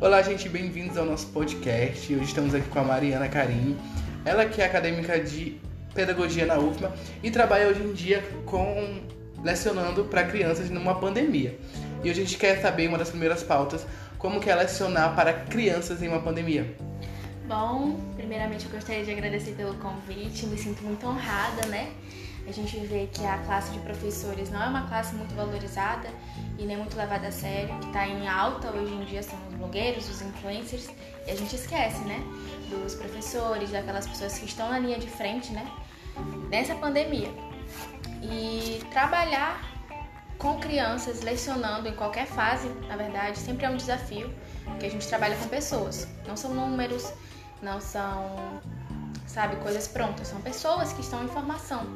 Olá, gente, bem-vindos ao nosso podcast. Hoje estamos aqui com a Mariana Carinho, ela que é acadêmica de pedagogia na UFMA e trabalha hoje em dia com lecionando para crianças numa pandemia. E hoje a gente quer saber uma das primeiras pautas, como que é lecionar para crianças em uma pandemia. Bom, primeiramente eu gostaria de agradecer pelo convite, me sinto muito honrada, né? A gente vê que a classe de professores não é uma classe muito valorizada e nem muito levada a sério, que está em alta hoje em dia são os blogueiros, os influencers, e a gente esquece, né, dos professores, daquelas pessoas que estão na linha de frente, né, nessa pandemia. E trabalhar com crianças, lecionando em qualquer fase, na verdade, sempre é um desafio, porque a gente trabalha com pessoas, não são números, não são, sabe, coisas prontas, são pessoas que estão em formação.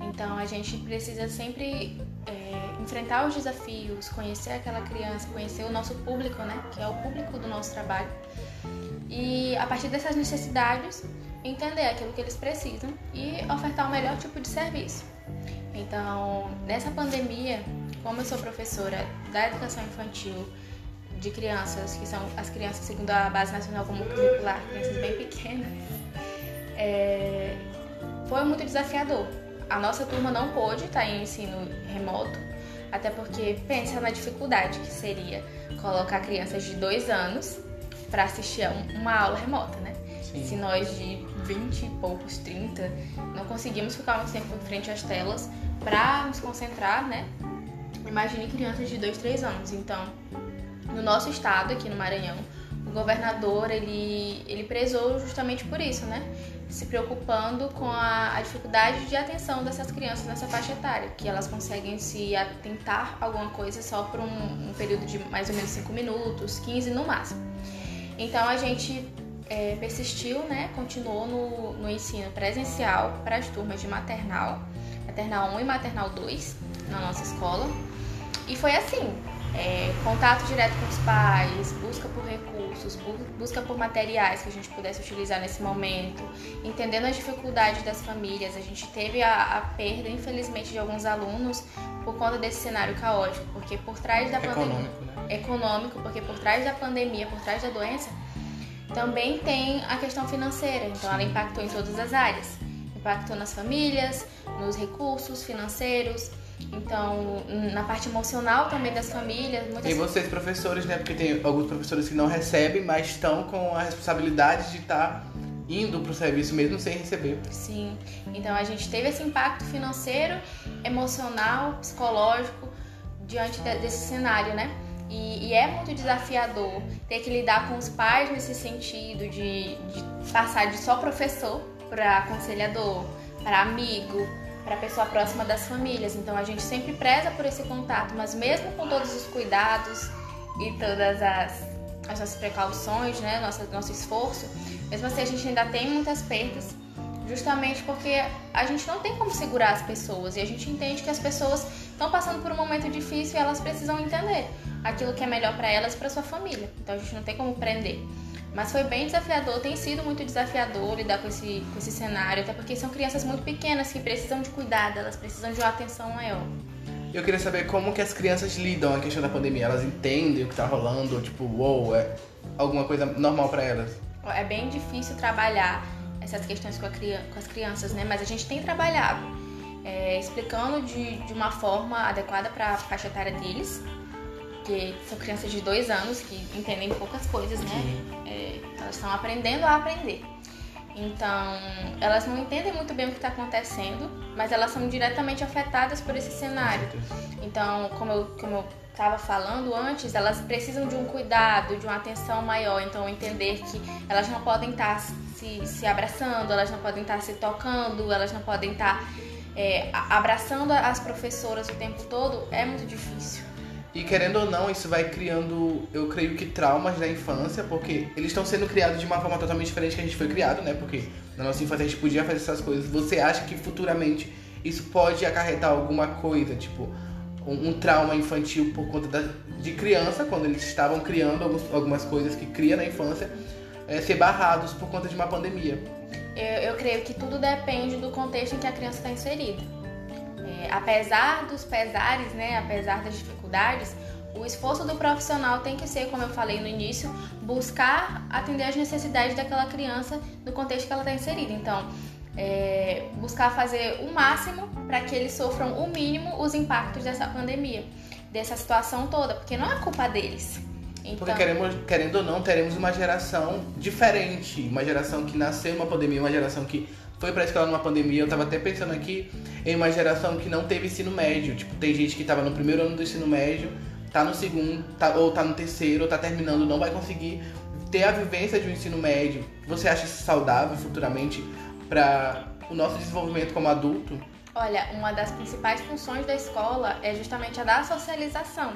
Então a gente precisa sempre é, enfrentar os desafios, conhecer aquela criança, conhecer o nosso público, né? Que é o público do nosso trabalho. E a partir dessas necessidades, entender aquilo que eles precisam e ofertar o melhor tipo de serviço. Então, nessa pandemia, como eu sou professora da educação infantil de crianças, que são as crianças segundo a Base Nacional Comum Curricular, crianças bem pequenas, é, foi muito desafiador, a nossa turma não pôde estar em ensino remoto, até porque pensa na dificuldade que seria colocar crianças de dois anos para assistir uma aula remota, né? Sim. Se nós de 20 e poucos, 30, não conseguimos ficar muito tempo em frente às telas para nos concentrar, né? Imagine crianças de 2, 3 anos. Então, no nosso estado, aqui no Maranhão, governador ele, ele prezou justamente por isso, né? Se preocupando com a, a, dificuldade de atenção dessas crianças nessa faixa etária, que elas conseguem se atentar a alguma coisa só por um, um período de mais ou menos 5 minutos, 15 no máximo. Então a gente é, persistiu, né? Continuou no, no ensino presencial para as turmas de maternal, maternal 1 e maternal 2 na nossa escola. E foi assim, é, contato direto com os pais, busca por recursos, bu busca por materiais que a gente pudesse utilizar nesse momento, entendendo as dificuldades das famílias. A gente teve a, a perda, infelizmente, de alguns alunos por conta desse cenário caótico, porque por trás da pandemia. Né? Econômico, porque por trás da pandemia, por trás da doença, também tem a questão financeira. Então, ela impactou em todas as áreas. Impactou nas famílias, nos recursos financeiros então, na parte emocional também das famílias. Muitas... E vocês, professores, né? Porque tem alguns professores que não recebem, mas estão com a responsabilidade de estar tá indo para o serviço mesmo sem receber. Sim. Então, a gente teve esse impacto financeiro, emocional, psicológico diante desse cenário, né? E, e, é muito desafiador ter que lidar com os pais nesse sentido de, de passar de só professor para aconselhador, para amigo, para a pessoa próxima das famílias. Então a gente sempre preza por esse contato, mas mesmo com todos os cuidados e todas as, as nossas precauções, né, nosso, nosso esforço, mesmo assim a gente ainda tem muitas perdas, justamente porque a gente não tem como segurar as pessoas e a gente entende que as pessoas estão passando por um momento difícil e elas precisam entender aquilo que é melhor para elas e para sua família. Então a gente não tem como prender. Mas foi bem desafiador, tem sido muito desafiador lidar com esse, com esse cenário, até porque são crianças muito pequenas que precisam de cuidado, elas precisam de uma atenção maior. Eu queria saber como que as crianças lidam a questão da pandemia. Elas entendem o que tá rolando, tipo, uou, wow, é alguma coisa normal para elas? É bem difícil trabalhar essas questões com, com as crianças, né? Mas a gente tem trabalhado é, explicando de, de uma forma adequada para a faixa etária deles, porque são crianças de dois anos que entendem poucas coisas, né? É, elas estão aprendendo a aprender. Então, elas não entendem muito bem o que está acontecendo, mas elas são diretamente afetadas por esse cenário. Então, como eu, como eu estava falando antes, elas precisam de um cuidado, de uma atenção maior. Então, entender que elas não podem estar tá se, se abraçando, elas não podem estar tá se tocando, elas não podem estar tá, é, abraçando as professoras o tempo todo, é muito difícil. E querendo ou não, isso vai criando, eu creio que traumas da infância, porque eles estão sendo criados de uma forma totalmente diferente que a gente foi criado, né? Porque na nossa infância a gente podia fazer essas coisas. Você acha que futuramente isso pode acarretar alguma coisa, tipo um, um trauma infantil por conta da, de criança, quando eles estavam criando alguns, algumas coisas que cria na infância, é, ser barrados por conta de uma pandemia? Eu, eu creio que tudo depende do contexto em que a criança está inserida. É, apesar dos pesares, né, apesar das dificuldades, O esforço do profissional tem que ser, como eu falei no início, buscar atender as necessidades daquela criança no contexto que ela está inserida. Então, é, buscar fazer o máximo para que eles sofram o mínimo os impactos dessa pandemia, dessa situação toda, porque não é culpa deles. Então... Porque queremos, querendo ou não, teremos uma geração diferente, uma geração que nasceu numa pandemia, uma geração que foi pra escola numa pandemia. Eu tava até pensando aqui em uma geração que não teve ensino médio. Tipo, tem gente que tava no primeiro ano do ensino médio, tá no segundo, tá, ou tá no terceiro, ou tá terminando, não vai conseguir ter a vivência de um ensino médio. Você acha isso saudável futuramente para o nosso desenvolvimento como adulto? Olha, uma das principais funções da escola é justamente a da socialização.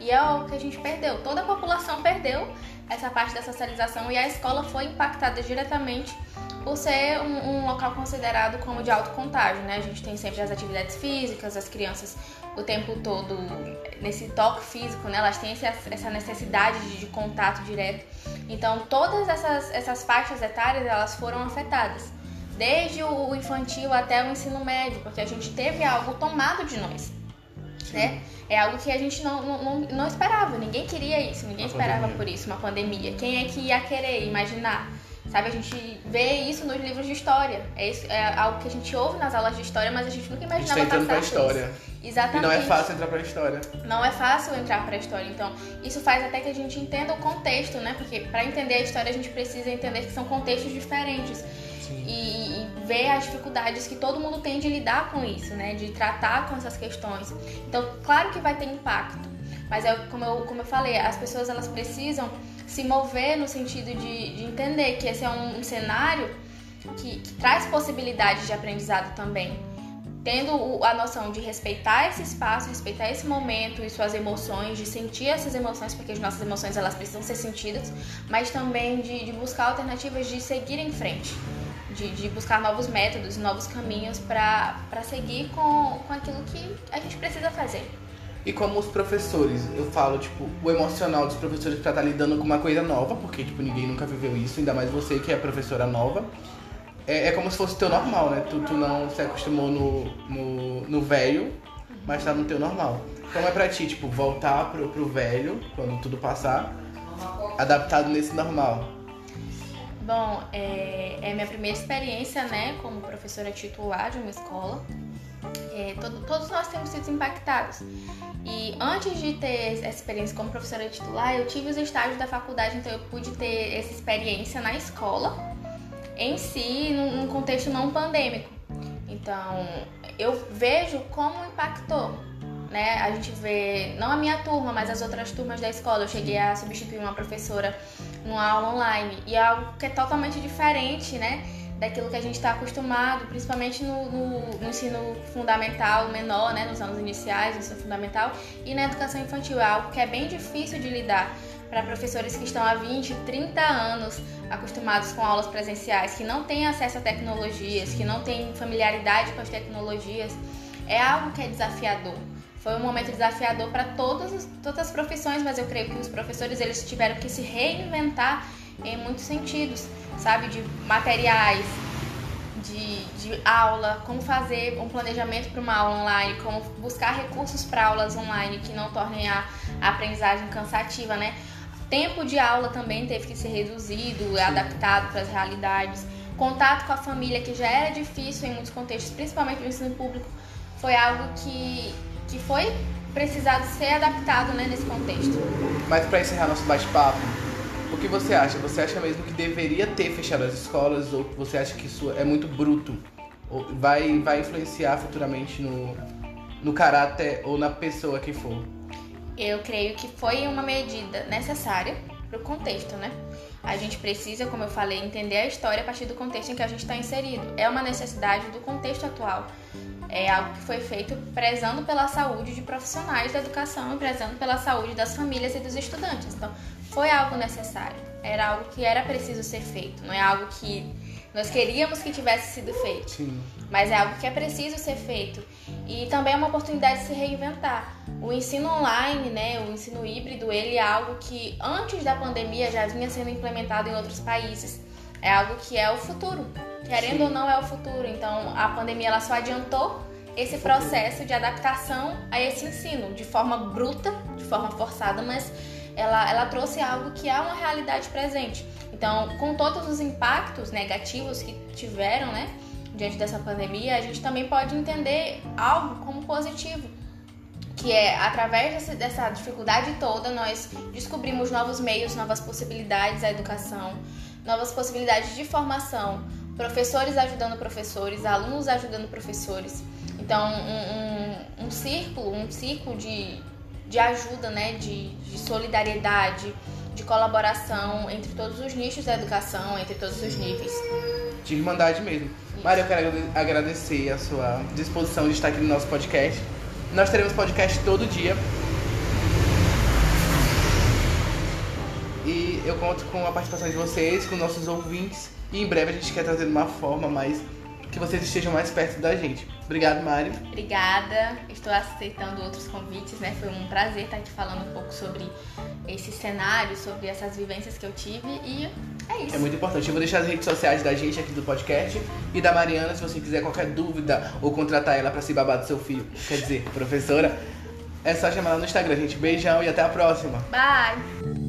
E é o que a gente perdeu. Toda a população perdeu essa parte da socialização e a escola foi impactada diretamente por ser um, um, local considerado como de alto contágio, né? A gente tem sempre as atividades físicas, as crianças o tempo todo nesse toque físico, né? Elas têm esse, essa necessidade de, de, contato direto. Então, todas essas, essas faixas etárias, elas foram afetadas. Desde o infantil até o ensino médio, porque a gente teve algo tomado de nós, né? É algo que a gente não, não, não esperava, ninguém queria isso, ninguém uma esperava pandemia. por isso, uma pandemia. Quem é que ia querer imaginar? Sabe, a gente vê isso nos livros de história. É, isso, é algo que a gente ouve nas aulas de história, mas a gente nunca imaginava a gente tá entrando pra história. Isso. Exatamente. E não é fácil entrar pra história. Não é fácil entrar pra história. Então, isso faz até que a gente entenda o contexto, né? Porque para entender a história a gente precisa entender que são contextos diferentes. E, e, ver as dificuldades que todo mundo tem de lidar com isso, né? De tratar com essas questões. Então, claro que vai ter impacto. Mas é como eu, como eu falei, as pessoas elas precisam se mover no sentido de, de entender que esse é um, um cenário que, que, traz possibilidades de aprendizado também. Tendo a noção de respeitar esse espaço, respeitar esse momento e suas emoções, de sentir essas emoções, porque as nossas emoções elas precisam ser sentidas, mas também de, de buscar alternativas de seguir em frente, de, de buscar novos métodos, novos caminhos para seguir com, com aquilo que a gente precisa fazer. E como os professores, eu falo, tipo, o emocional dos professores pra estar tá lidando com uma coisa nova, porque, tipo, ninguém nunca viveu isso, ainda mais você que é professora nova. É, é como se fosse teu normal, né? Tu, tu não se acostumou no, no, no velho, mas tá no teu normal. Como é pra ti, tipo, voltar pro, pro velho, quando tudo passar, adaptado nesse normal? Bom, é, é minha primeira experiência, né, como professora titular de uma escola. É, todo, todos nós temos sido impactados. E antes de ter essa experiência como professora titular, eu tive os estágios da faculdade, então eu pude ter essa experiência na escola, em si, num, num contexto não pandêmico. Então, eu vejo como impactou. Né? A gente vê, não a minha turma, mas as outras turmas da escola. Eu cheguei a substituir uma professora numa aula online e é algo que é totalmente diferente, né? daquilo que a gente está acostumado, principalmente no, no, no, ensino fundamental menor, né, nos anos iniciais, no ensino fundamental, e na educação infantil. É algo que é bem difícil de lidar para professores que estão há 20, 30 anos acostumados com aulas presenciais, que não têm acesso a tecnologias, que não têm familiaridade com as tecnologias. É algo que é desafiador. Foi um momento desafiador para todas, todas as profissões, mas eu creio que os professores eles tiveram que se reinventar em muitos sentidos, sabe? De materiais, de, de aula, como fazer um planejamento para uma aula online, como buscar recursos para aulas online que não tornem a, a aprendizagem cansativa, né? Tempo de aula também teve que ser reduzido, adaptado para as realidades. Contato com a família, que já era difícil em muitos contextos, principalmente no ensino público, foi algo que, que foi precisado ser adaptado né, nesse contexto. Mas para encerrar nosso bate-papo, o que você acha? Você acha mesmo que deveria ter fechado as escolas ou você acha que isso é muito bruto? Ou vai, vai influenciar futuramente no, no caráter ou na pessoa que for? Eu creio que foi uma medida necessária para o contexto, né? A gente precisa, como eu falei, entender a história a partir do contexto em que a gente está inserido. É uma necessidade do contexto atual. É algo que foi feito prezando pela saúde de profissionais da educação e prezando pela saúde das famílias e dos estudantes. Então, foi algo necessário, era algo que era preciso ser feito, não é algo que nós queríamos que tivesse sido feito, Sim. mas é algo que é preciso ser feito e também é uma oportunidade de se reinventar. O ensino online, né, o ensino híbrido, ele é algo que antes da pandemia já vinha sendo implementado em outros países. É algo que é o futuro, querendo Sim. ou não é o futuro. Então a pandemia ela só adiantou esse processo de adaptação a esse ensino, de forma bruta, de forma forçada, mas ela, ela trouxe algo que é uma realidade presente. Então, com todos os impactos negativos que tiveram, né, diante dessa pandemia, a gente também pode entender algo como positivo, que é através dessa, dificuldade toda nós descobrimos novos meios, novas possibilidades à educação, novas possibilidades de formação, professores ajudando professores, alunos ajudando professores. Então, um, um, um círculo, um círculo de, de ajuda, né, de, de solidariedade, de colaboração entre todos os nichos da educação, entre todos os níveis. De irmandade mesmo. Mário, eu quero agradecer a sua disposição de estar aqui no nosso podcast. Nós teremos podcast todo dia. E eu conto com a participação de vocês, com nossos ouvintes. E em breve a gente quer trazer de uma forma mais que vocês estejam mais perto da gente. Obrigado, Mari. Obrigada. Estou aceitando outros convites, né? Foi um prazer estar aqui falando um pouco sobre esse cenário, sobre essas vivências que eu tive e é isso. É muito importante. Eu vou deixar as redes sociais da gente aqui do podcast e da Mariana, se você quiser qualquer dúvida ou contratar ela para se babar do seu filho, quer dizer, professora, é só chamar ela no Instagram, gente. Beijão e até a próxima. Bye!